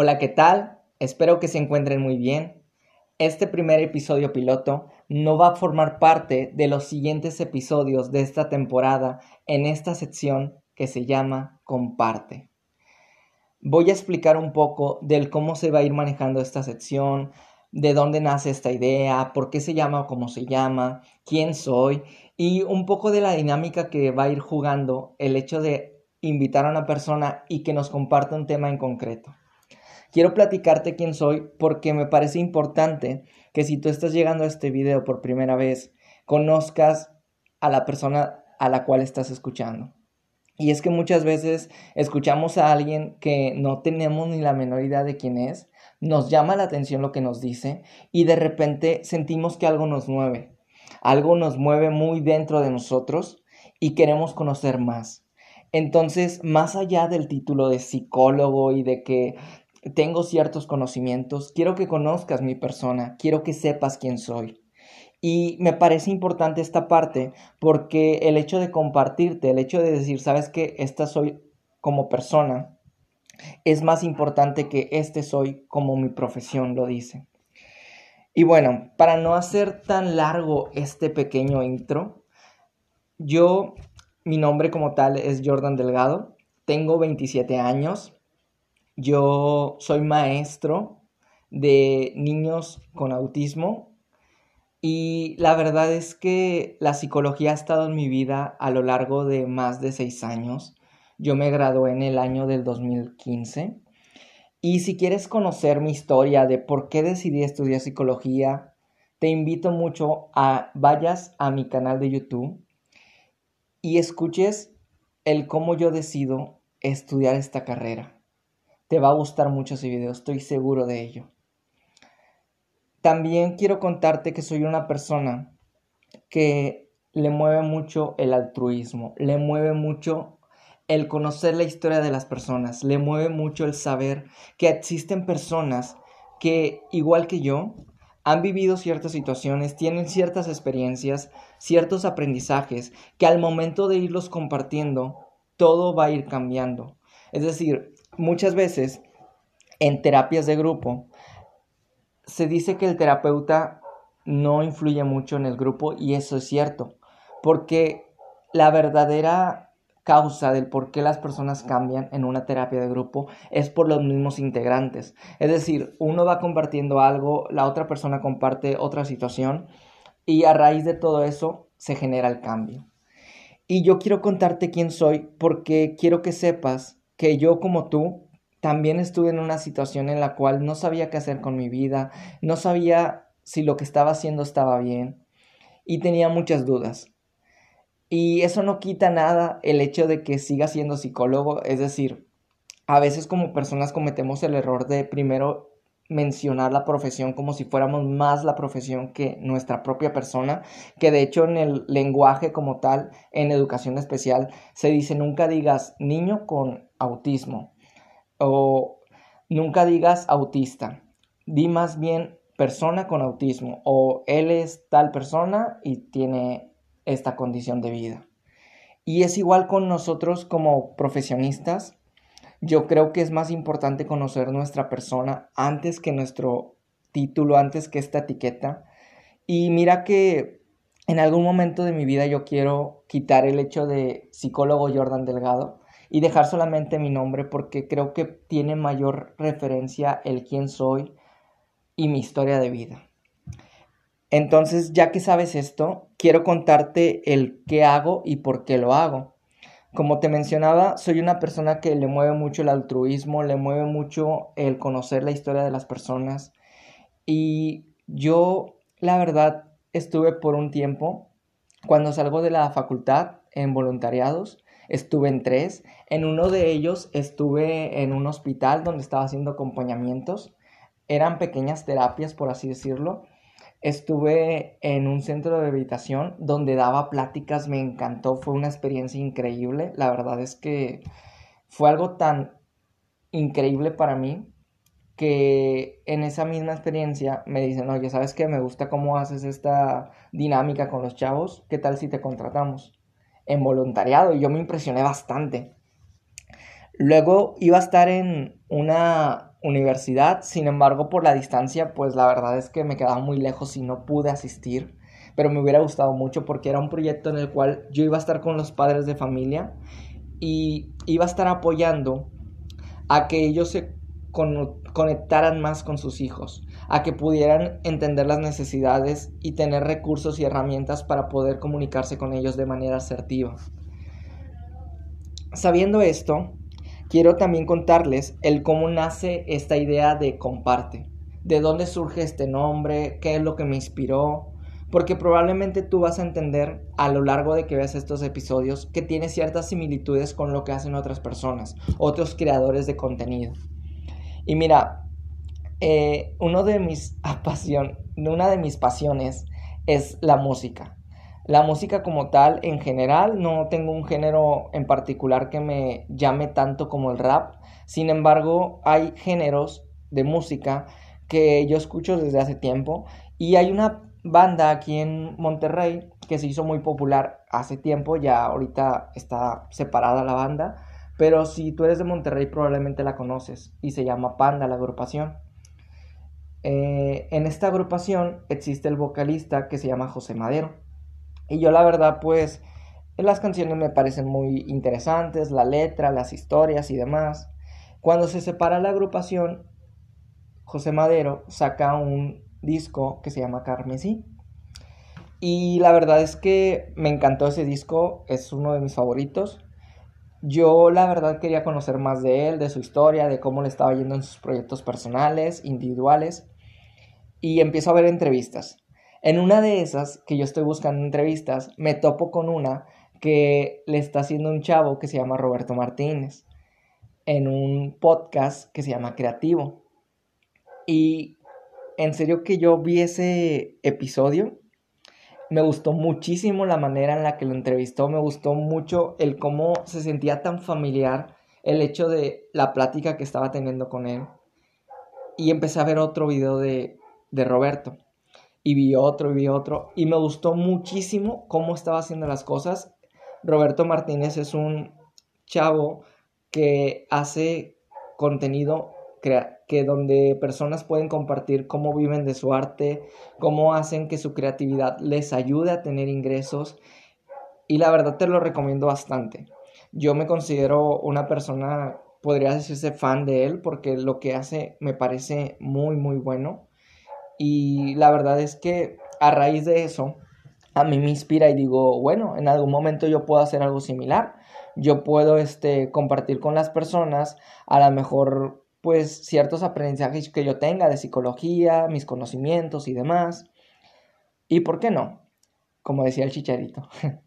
Hola, ¿qué tal? Espero que se encuentren muy bien. Este primer episodio piloto no va a formar parte de los siguientes episodios de esta temporada en esta sección que se llama Comparte. Voy a explicar un poco del cómo se va a ir manejando esta sección, de dónde nace esta idea, por qué se llama o cómo se llama, quién soy y un poco de la dinámica que va a ir jugando el hecho de invitar a una persona y que nos comparta un tema en concreto. Quiero platicarte quién soy porque me parece importante que si tú estás llegando a este video por primera vez, conozcas a la persona a la cual estás escuchando. Y es que muchas veces escuchamos a alguien que no tenemos ni la menor idea de quién es, nos llama la atención lo que nos dice y de repente sentimos que algo nos mueve, algo nos mueve muy dentro de nosotros y queremos conocer más. Entonces, más allá del título de psicólogo y de que tengo ciertos conocimientos, quiero que conozcas mi persona, quiero que sepas quién soy. Y me parece importante esta parte porque el hecho de compartirte, el hecho de decir, sabes que esta soy como persona, es más importante que este soy como mi profesión lo dice. Y bueno, para no hacer tan largo este pequeño intro, yo, mi nombre como tal es Jordan Delgado, tengo 27 años, yo soy maestro de niños con autismo y la verdad es que la psicología ha estado en mi vida a lo largo de más de seis años. Yo me gradué en el año del 2015. Y si quieres conocer mi historia de por qué decidí estudiar psicología, te invito mucho a vayas a mi canal de YouTube y escuches el cómo yo decido estudiar esta carrera. Te va a gustar mucho ese video, estoy seguro de ello. También quiero contarte que soy una persona que le mueve mucho el altruismo, le mueve mucho el conocer la historia de las personas, le mueve mucho el saber que existen personas que, igual que yo, han vivido ciertas situaciones, tienen ciertas experiencias, ciertos aprendizajes, que al momento de irlos compartiendo, todo va a ir cambiando. Es decir, muchas veces en terapias de grupo se dice que el terapeuta no influye mucho en el grupo y eso es cierto, porque la verdadera causa del por qué las personas cambian en una terapia de grupo es por los mismos integrantes. Es decir, uno va compartiendo algo, la otra persona comparte otra situación y a raíz de todo eso se genera el cambio. Y yo quiero contarte quién soy porque quiero que sepas que yo como tú también estuve en una situación en la cual no sabía qué hacer con mi vida, no sabía si lo que estaba haciendo estaba bien y tenía muchas dudas. Y eso no quita nada el hecho de que siga siendo psicólogo, es decir, a veces como personas cometemos el error de primero mencionar la profesión como si fuéramos más la profesión que nuestra propia persona, que de hecho en el lenguaje como tal, en educación especial, se dice nunca digas niño con autismo o nunca digas autista, di más bien persona con autismo o él es tal persona y tiene esta condición de vida. Y es igual con nosotros como profesionistas, yo creo que es más importante conocer nuestra persona antes que nuestro título, antes que esta etiqueta. Y mira que en algún momento de mi vida yo quiero quitar el hecho de psicólogo Jordan Delgado y dejar solamente mi nombre porque creo que tiene mayor referencia el quién soy y mi historia de vida. Entonces, ya que sabes esto, quiero contarte el qué hago y por qué lo hago. Como te mencionaba, soy una persona que le mueve mucho el altruismo, le mueve mucho el conocer la historia de las personas. Y yo, la verdad, estuve por un tiempo, cuando salgo de la facultad, en voluntariados, estuve en tres. En uno de ellos estuve en un hospital donde estaba haciendo acompañamientos. Eran pequeñas terapias, por así decirlo Estuve en un centro de rehabilitación donde daba pláticas, me encantó, fue una experiencia increíble. La verdad es que fue algo tan increíble para mí que en esa misma experiencia me dicen, oye, ¿sabes qué? Me gusta cómo haces esta dinámica con los chavos, ¿qué tal si te contratamos? En voluntariado y yo me impresioné bastante. Luego iba a estar en una universidad, sin embargo por la distancia pues la verdad es que me quedaba muy lejos y no pude asistir, pero me hubiera gustado mucho porque era un proyecto en el cual yo iba a estar con los padres de familia y iba a estar apoyando a que ellos se conectaran más con sus hijos, a que pudieran entender las necesidades y tener recursos y herramientas para poder comunicarse con ellos de manera asertiva. Sabiendo esto, quiero también contarles el cómo nace esta idea de comparte, de dónde surge este nombre, qué es lo que me inspiró, porque probablemente tú vas a entender a lo largo de que veas estos episodios que tiene ciertas similitudes con lo que hacen otras personas, otros creadores de contenido. Y mira, eh, una de mis pasiones es la música. La música como tal, en general, no tengo un género en particular que me llame tanto como el rap. Sin embargo, hay géneros de música que yo escucho desde hace tiempo y hay una banda aquí en Monterrey que se hizo muy popular hace tiempo, ya ahorita está separada la banda, pero si tú eres de Monterrey probablemente la conoces y se llama Panda la agrupación. Eh, en esta agrupación existe el vocalista que se llama José Madero. Y yo la verdad pues las canciones me parecen muy interesantes, la letra, las historias y demás. Cuando se separa la agrupación, José Madero saca un disco que se llama Carmesí. Y la verdad es que me encantó ese disco, es uno de mis favoritos. Yo la verdad quería conocer más de él, de su historia, de cómo le estaba yendo en sus proyectos personales, individuales. Y empiezo a ver entrevistas. En una de esas, que yo estoy buscando entrevistas, me topo con una que le está haciendo un chavo que se llama Roberto Martínez en un podcast que se llama Creativo. Y en serio que yo vi ese episodio, me gustó muchísimo la manera en la que lo entrevistó, me gustó mucho el cómo se sentía tan familiar el hecho de la plática que estaba teniendo con él. Y empecé a ver otro video de, de Roberto y vi otro y vi otro y me gustó muchísimo cómo estaba haciendo las cosas. Roberto Martínez es un chavo que hace contenido que donde personas pueden compartir cómo viven de su arte, cómo hacen que su creatividad les ayude a tener ingresos y la verdad te lo recomiendo bastante. Yo me considero una persona, podría decirse fan de él porque lo que hace me parece muy muy bueno y la verdad es que a raíz de eso, a mí me inspira y digo, bueno, en algún momento yo puedo hacer algo similar. Yo puedo este, compartir con las personas a lo mejor pues ciertos aprendizajes que yo tenga de psicología, mis conocimientos y demás. ¿Y por qué no? Como decía el chicharito.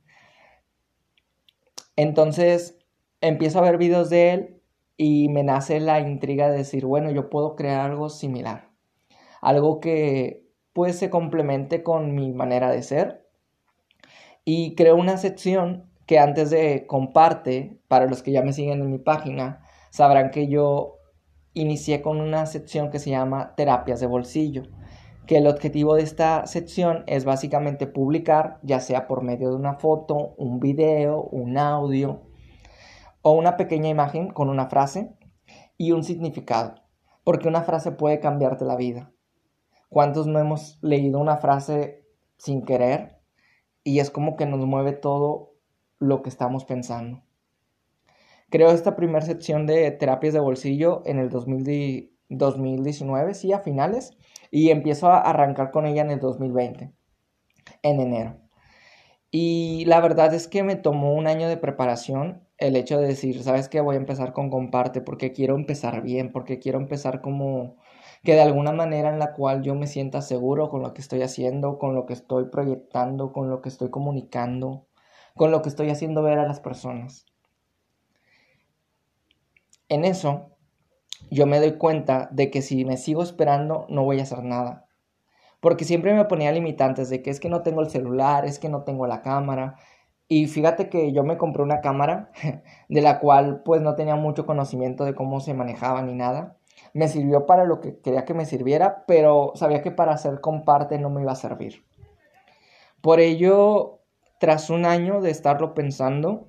Entonces empiezo a ver videos de él y me nace la intriga de decir, bueno, yo puedo crear algo similar algo que pues se complemente con mi manera de ser. Y creo una sección que antes de comparte, para los que ya me siguen en mi página, sabrán que yo inicié con una sección que se llama terapias de bolsillo, que el objetivo de esta sección es básicamente publicar, ya sea por medio de una foto, un video, un audio o una pequeña imagen con una frase y un significado, porque una frase puede cambiarte la vida. ¿Cuántos no hemos leído una frase sin querer y es como que nos mueve todo lo que estamos pensando? Creo esta primera sección de terapias de bolsillo en el 2019, sí, a finales, y empiezo a arrancar con ella en el 2020, en enero. Y la verdad es que me tomó un año de preparación el hecho de decir, ¿sabes qué? Voy a empezar con comparte porque quiero empezar bien, porque quiero empezar como que de alguna manera en la cual yo me sienta seguro con lo que estoy haciendo, con lo que estoy proyectando, con lo que estoy comunicando, con lo que estoy haciendo ver a las personas. En eso, yo me doy cuenta de que si me sigo esperando, no voy a hacer nada. Porque siempre me ponía limitantes de que es que no tengo el celular, es que no tengo la cámara. Y fíjate que yo me compré una cámara de la cual pues no tenía mucho conocimiento de cómo se manejaba ni nada me sirvió para lo que quería que me sirviera, pero sabía que para hacer comparte no me iba a servir. Por ello, tras un año de estarlo pensando,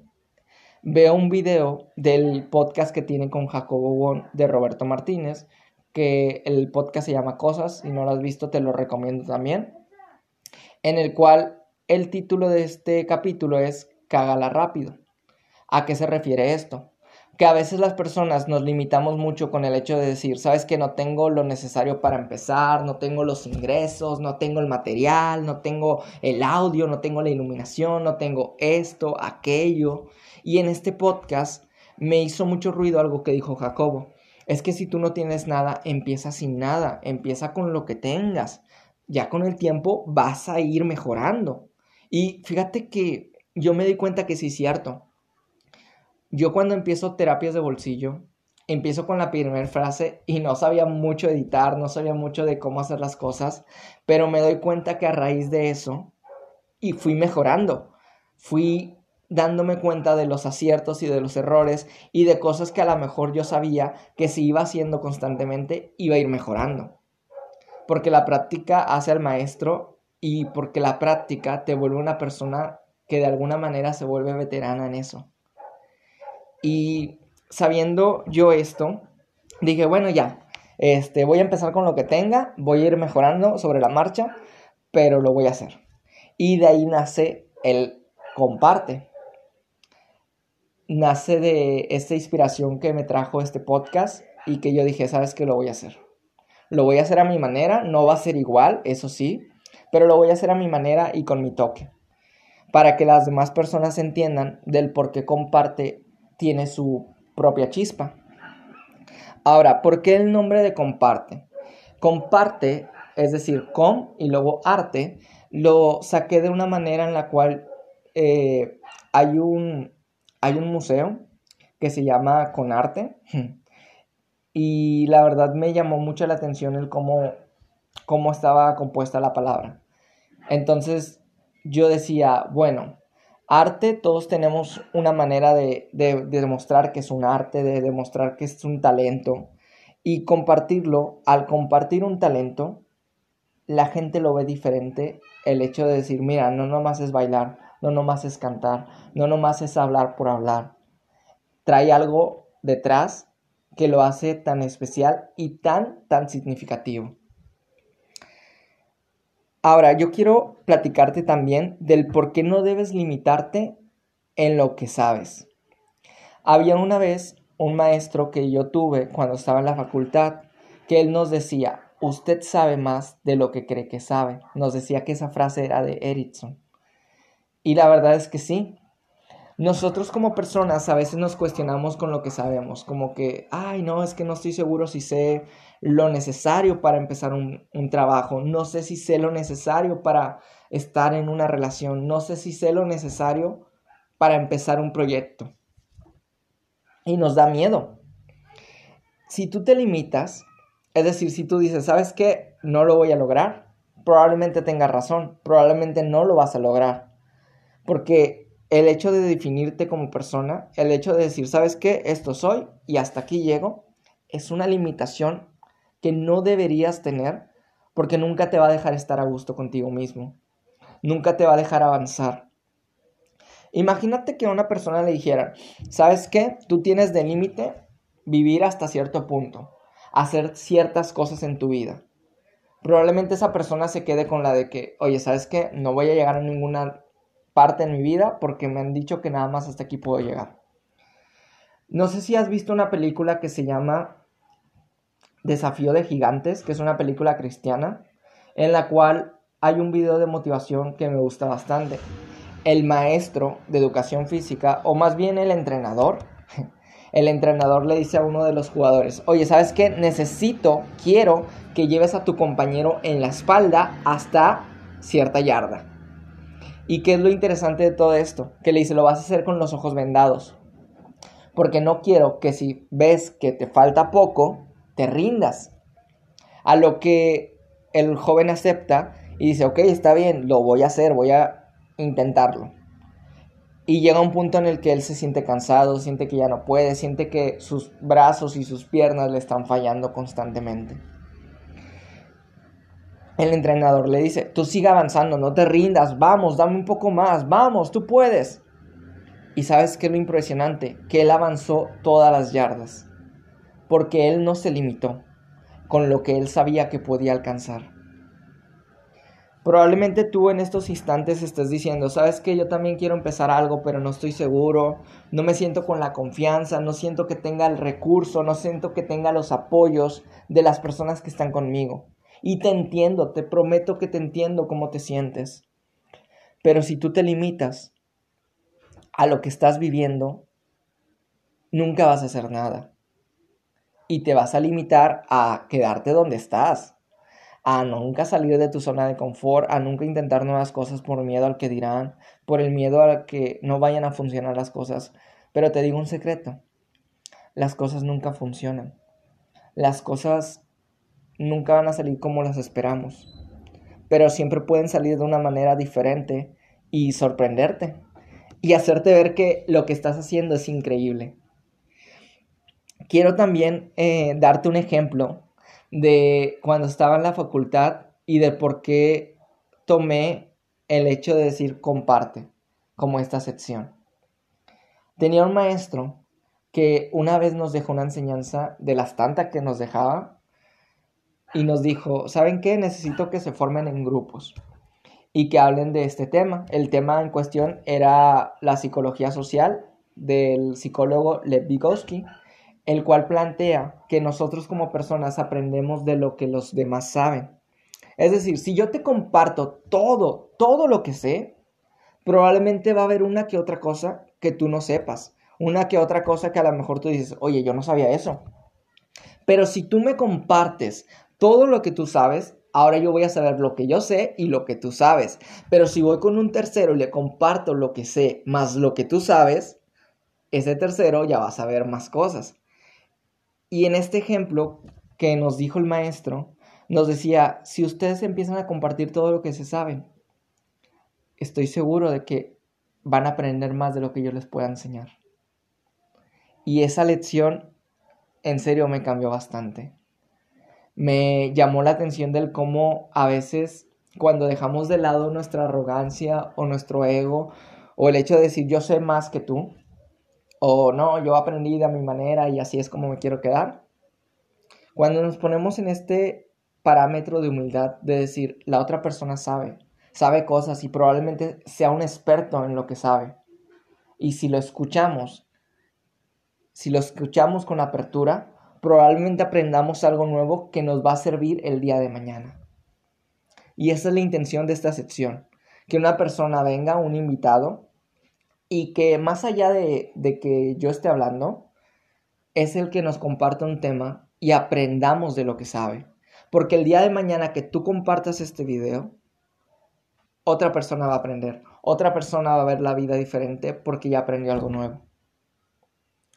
veo un video del podcast que tiene con Jacobo Won de Roberto Martínez, que el podcast se llama Cosas, si no lo has visto te lo recomiendo también, en el cual el título de este capítulo es Cágala rápido. ¿A qué se refiere esto? Que a veces las personas nos limitamos mucho con el hecho de decir, sabes que no tengo lo necesario para empezar, no tengo los ingresos, no tengo el material, no tengo el audio, no tengo la iluminación, no tengo esto, aquello. Y en este podcast me hizo mucho ruido algo que dijo Jacobo. Es que si tú no tienes nada, empieza sin nada, empieza con lo que tengas. Ya con el tiempo vas a ir mejorando. Y fíjate que yo me di cuenta que sí es cierto. Yo cuando empiezo terapias de bolsillo, empiezo con la primera frase y no sabía mucho editar, no sabía mucho de cómo hacer las cosas, pero me doy cuenta que a raíz de eso, y fui mejorando, fui dándome cuenta de los aciertos y de los errores y de cosas que a lo mejor yo sabía que si iba haciendo constantemente iba a ir mejorando. Porque la práctica hace al maestro y porque la práctica te vuelve una persona que de alguna manera se vuelve veterana en eso. Y sabiendo yo esto, dije, bueno, ya, este, voy a empezar con lo que tenga, voy a ir mejorando sobre la marcha, pero lo voy a hacer. Y de ahí nace el comparte nace de esta inspiración que me trajo este podcast y que yo dije, sabes que lo voy a hacer. Lo voy a hacer a mi manera, no va a ser igual, eso sí, pero lo voy a hacer a mi manera y con mi toque, para que las demás personas entiendan del por qué comparte tiene su propia chispa. Ahora, ¿por qué el nombre de comparte? Comparte, es decir, com y luego arte, lo saqué de una manera en la cual eh, hay un, hay un museo que se llama Conarte y la verdad me llamó mucho la atención el cómo, cómo estaba compuesta la palabra. Entonces yo decía, bueno, arte, todos tenemos una manera de, de, demostrar que es un arte, de demostrar que es un talento. Y compartirlo, al compartir un talento, la gente lo ve diferente. El hecho de decir, mira, no nomás es bailar, no nomás es cantar, no nomás es hablar por hablar. Trae algo detrás que lo hace tan especial y tan, tan significativo. Ahora, yo quiero platicarte también del por qué no debes limitarte en lo que sabes. Había una vez un maestro que yo tuve cuando estaba en la facultad que él nos decía, usted sabe más de lo que cree que sabe. Nos decía que esa frase era de Erickson. Y la verdad es que sí. Nosotros como personas a veces nos cuestionamos con lo que sabemos, como que, ay, no, es que no estoy seguro si sé lo necesario para empezar un, trabajo, no sé si sé lo necesario para estar en una relación, no sé si sé lo necesario para empezar un proyecto. Y nos da miedo. Si tú te limitas, es decir, si tú dices, ¿sabes qué? No lo voy a lograr, probablemente tengas razón, probablemente no lo vas a lograr. Porque el hecho de definirte como persona, el hecho de decir, ¿sabes qué? Esto soy y hasta aquí llego, es una limitación que no deberías tener porque nunca te va a dejar estar a gusto contigo mismo. Nunca te va a dejar avanzar. Imagínate que a una persona le dijera, ¿sabes qué? Tú tienes de límite vivir hasta cierto punto, hacer ciertas cosas en tu vida. Probablemente esa persona se quede con la de que, oye, ¿sabes qué? No voy a llegar a ninguna parte en mi vida porque me han dicho que nada más hasta aquí puedo llegar. No sé si has visto una película que se llama Desafío de Gigantes, que es una película cristiana, en la cual hay un video de motivación que me gusta bastante. El maestro de educación física, o más bien el entrenador, el entrenador le dice a uno de los jugadores, oye, ¿sabes qué? Necesito, quiero que lleves a tu compañero en la espalda hasta cierta yarda. ¿Y qué es lo interesante de todo esto? Que le dice, lo vas a hacer con los ojos vendados. Porque no quiero que si ves que te falta poco, te rindas. A lo que el joven acepta y dice, ok, está bien, lo voy a hacer, voy a intentarlo. Y llega un punto en el que él se siente cansado, siente que ya no puede, siente que sus brazos y sus piernas le están fallando constantemente el entrenador le dice, tú sigue avanzando, no te rindas, vamos, dame un poco más, vamos, tú puedes. Y sabes qué es lo impresionante? Que él avanzó todas las yardas, porque él no se limitó con lo que él sabía que podía alcanzar. Probablemente tú en estos instantes estés diciendo, sabes que yo también quiero empezar algo, pero no estoy seguro, no me siento con la confianza, no siento que tenga el recurso, no siento que tenga los apoyos de las personas que están conmigo. Y te entiendo, te prometo que te entiendo cómo te sientes. Pero si tú te limitas a lo que estás viviendo, nunca vas a hacer nada. Y te vas a limitar a quedarte donde estás, a nunca salir de tu zona de confort, a nunca intentar nuevas cosas por miedo al que dirán, por el miedo a que no vayan a funcionar las cosas. Pero te digo un secreto, las cosas nunca funcionan. Las cosas nunca van a salir como las esperamos, pero siempre pueden salir de una manera diferente y sorprenderte y hacerte ver que lo que estás haciendo es increíble. Quiero también eh, darte un ejemplo de cuando estaba en la facultad y de por qué tomé el hecho de decir comparte como esta sección. Tenía un maestro que una vez nos dejó una enseñanza de las tantas que nos dejaba y nos dijo, ¿saben qué? Necesito que se formen en grupos y que hablen de este tema. El tema en cuestión era la psicología social del psicólogo Lev Vygotsky, el cual plantea que nosotros como personas aprendemos de lo que los demás saben. Es decir, si yo te comparto todo, todo lo que sé, probablemente va a haber una que otra cosa que tú no sepas, una que otra cosa que a lo mejor tú dices, oye, yo no sabía eso. Pero si tú me compartes todo lo que tú sabes, ahora yo voy a saber lo que yo sé y lo que tú sabes. Pero si voy con un tercero y le comparto lo que sé más lo que tú sabes, ese tercero ya va a saber más cosas. Y en este ejemplo que nos dijo el maestro, nos decía, si ustedes empiezan a compartir todo lo que se saben, estoy seguro de que van a aprender más de lo que yo les pueda enseñar. Y esa lección en serio me cambió bastante me llamó la atención del cómo a veces cuando dejamos de lado nuestra arrogancia o nuestro ego o el hecho de decir yo sé más que tú o no, yo aprendí de mi manera y así es como me quiero quedar. Cuando nos ponemos en este parámetro de humildad de decir la otra persona sabe, sabe cosas y probablemente sea un experto en lo que sabe. Y si lo escuchamos, si lo escuchamos con apertura, probablemente aprendamos algo nuevo que nos va a servir el día de mañana. Y esa es la intención de esta sección, que una persona venga, un invitado, y que más allá de, de que yo esté hablando, es el que nos comparta un tema y aprendamos de lo que sabe. Porque el día de mañana que tú compartas este video, otra persona va a aprender, otra persona va a ver la vida diferente porque ya aprendió algo nuevo.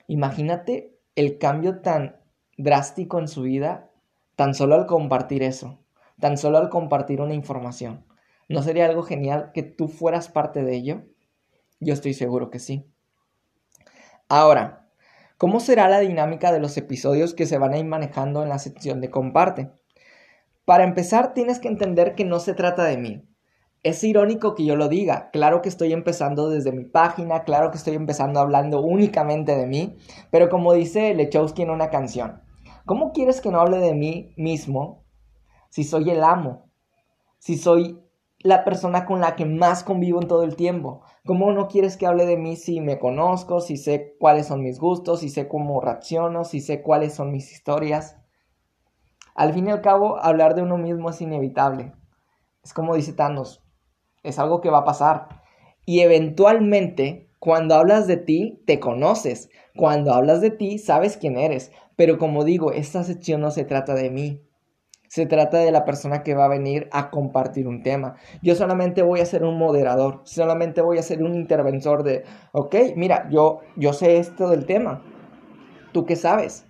Imagínate el cambio tan drástico en su vida tan solo al compartir eso, tan solo al compartir una información. ¿No sería algo genial que tú fueras parte de ello? Yo estoy seguro que sí. Ahora, ¿cómo será la dinámica de los episodios que se van a ir manejando en la sección de comparte? Para empezar, tienes que entender que no se trata de mí. Es irónico que yo lo diga. Claro que estoy empezando desde mi página, claro que estoy empezando hablando únicamente de mí, pero como dice Lechowski en una canción, ¿Cómo quieres que no hable de mí mismo si soy el amo? Si soy la persona con la que más convivo en todo el tiempo. ¿Cómo no quieres que hable de mí si me conozco, si sé cuáles son mis gustos, si sé cómo reacciono, si sé cuáles son mis historias? Al fin y al cabo, hablar de uno mismo es inevitable. Es como dice Thanos, es algo que va a pasar. Y eventualmente, cuando hablas de ti, te conoces. Cuando hablas de ti, sabes quién eres. Pero como digo, esta sección no se trata de mí. Se trata de la persona que va a venir a compartir un tema. Yo solamente voy a ser un moderador, solamente voy a ser un interventor de, ok, mira, yo, yo sé esto del tema. ¿Tú qué sabes?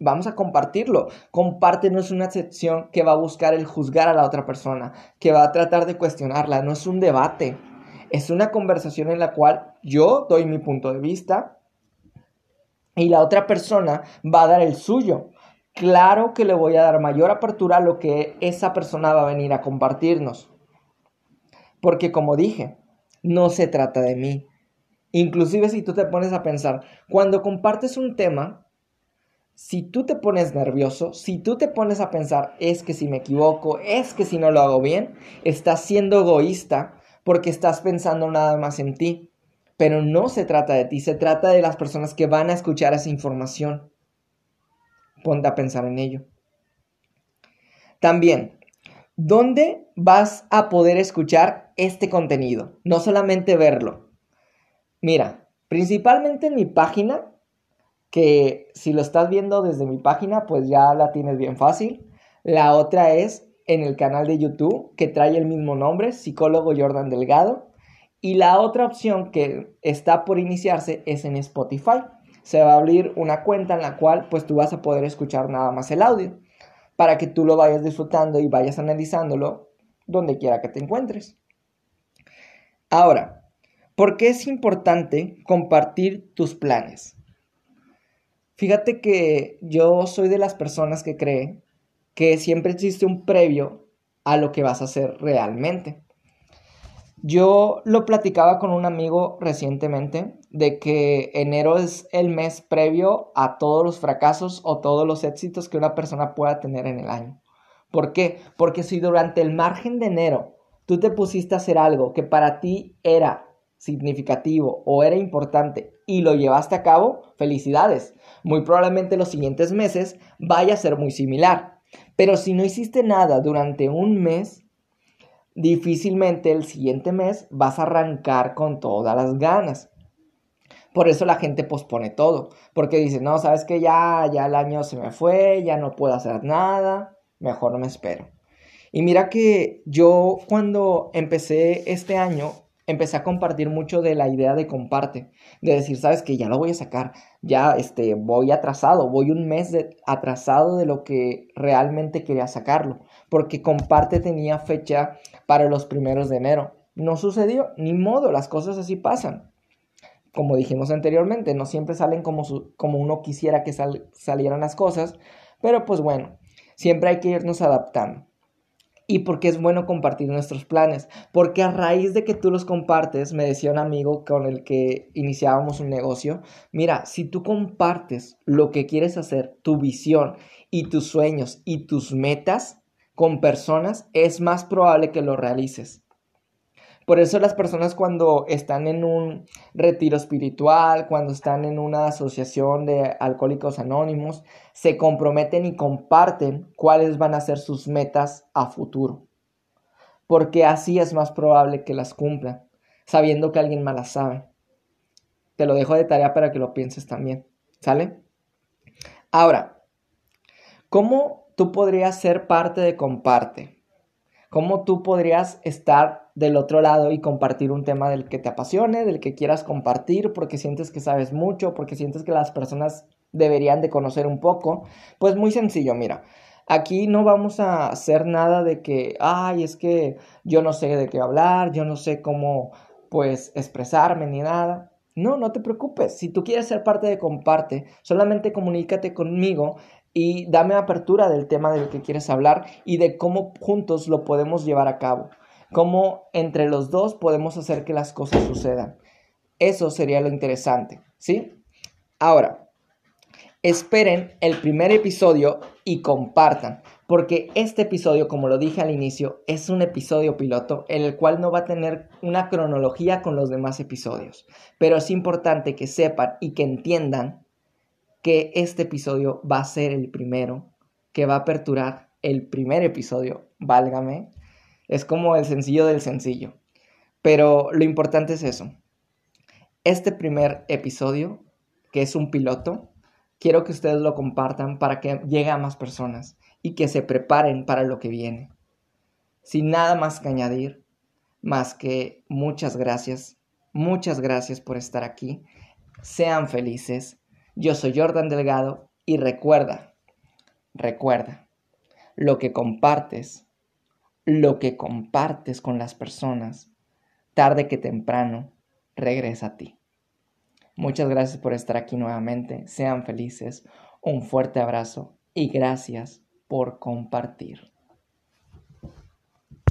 Vamos a compartirlo. Comparte no es una sección que va a buscar el juzgar a la otra persona, que va a tratar de cuestionarla. No es un debate. Es una conversación en la cual yo doy mi punto de vista, y la otra persona va a dar el suyo. Claro que le voy a dar mayor apertura a lo que esa persona va a venir a compartirnos. Porque como dije, no se trata de mí. Inclusive si tú te pones a pensar, cuando compartes un tema, si tú te pones nervioso, si tú te pones a pensar, es que si me equivoco, es que si no lo hago bien, estás siendo egoísta porque estás pensando nada más en ti. Pero no se trata de ti, se trata de las personas que van a escuchar esa información. Ponte a pensar en ello. También, ¿dónde vas a poder escuchar este contenido? No solamente verlo. Mira, principalmente en mi página, que si lo estás viendo desde mi página, pues ya la tienes bien fácil. La otra es en el canal de YouTube, que trae el mismo nombre, psicólogo Jordan Delgado. Y la otra opción que está por iniciarse es en Spotify. Se va a abrir una cuenta en la cual pues tú vas a poder escuchar nada más el audio para que tú lo vayas disfrutando y vayas analizándolo donde quiera que te encuentres. Ahora, ¿por qué es importante compartir tus planes? Fíjate que yo soy de las personas que cree que siempre existe un previo a lo que vas a hacer realmente. Yo lo platicaba con un amigo recientemente de que enero es el mes previo a todos los fracasos o todos los éxitos que una persona pueda tener en el año. ¿Por qué? Porque si durante el margen de enero tú te pusiste a hacer algo que para ti era significativo o era importante y lo llevaste a cabo, felicidades. Muy probablemente los siguientes meses vaya a ser muy similar. Pero si no hiciste nada durante un mes, difícilmente el siguiente mes vas a arrancar con todas las ganas. Por eso la gente pospone todo, porque dice, no, sabes que ya, ya el año se me fue, ya no puedo hacer nada, mejor no me espero. Y mira que yo cuando empecé este año, empecé a compartir mucho de la idea de comparte, de decir, sabes que ya lo voy a sacar, ya este, voy atrasado, voy un mes atrasado de lo que realmente quería sacarlo, porque comparte tenía fecha para los primeros de enero. No sucedió, ni modo, las cosas así pasan. Como dijimos anteriormente, no siempre salen como, como uno quisiera que salieran las cosas, pero pues bueno, siempre hay que irnos adaptando y porque es bueno compartir nuestros planes. Porque a raíz de que tú los compartes, me decía un amigo con el que iniciábamos un negocio, mira, si tú compartes lo que quieres hacer, tu visión y tus sueños y tus metas con personas, es más probable que lo realices. Por eso las personas cuando están en un retiro espiritual, cuando están en una asociación de alcohólicos anónimos, se comprometen y comparten cuáles van a ser sus metas a futuro. Porque así es más probable que las cumplan, sabiendo que alguien más las sabe. Te lo dejo de tarea para que lo pienses también. ¿Sale? Ahora, ¿cómo tú podrías ser parte de Comparte? ¿Cómo tú podrías estar del otro lado y compartir un tema del que te apasione, del que quieras compartir, porque sientes que sabes mucho, porque sientes que las personas deberían de conocer un poco, pues muy sencillo, mira. Aquí no vamos a hacer nada de que, ay, es que yo no sé de qué hablar, yo no sé cómo, pues, expresarme ni nada. No, no te preocupes. Si tú quieres ser parte de Comparte, solamente comunícate conmigo y dame apertura del tema del que quieres hablar y de cómo juntos lo podemos llevar a cabo cómo entre los dos podemos hacer que las cosas sucedan. Eso sería lo interesante, ¿sí? Ahora, esperen el primer episodio y compartan, porque este episodio, como lo dije al inicio, es un episodio piloto, en el cual no va a tener una cronología con los demás episodios, pero es importante que sepan y que entiendan que este episodio va a ser el primero, que va a aperturar el primer episodio, válgame, es como el sencillo del sencillo. Pero lo importante es eso. Este primer episodio, que es un piloto, quiero que ustedes lo compartan para que llegue a más personas y que se preparen para lo que viene. Sin nada más que añadir, más que muchas gracias, muchas gracias por estar aquí. Sean felices. Yo soy Jordan Delgado y recuerda, recuerda, lo que compartes lo que compartes con las personas, tarde que temprano, regresa a ti. Muchas gracias por estar aquí nuevamente. Sean felices. Un fuerte abrazo y gracias por compartir.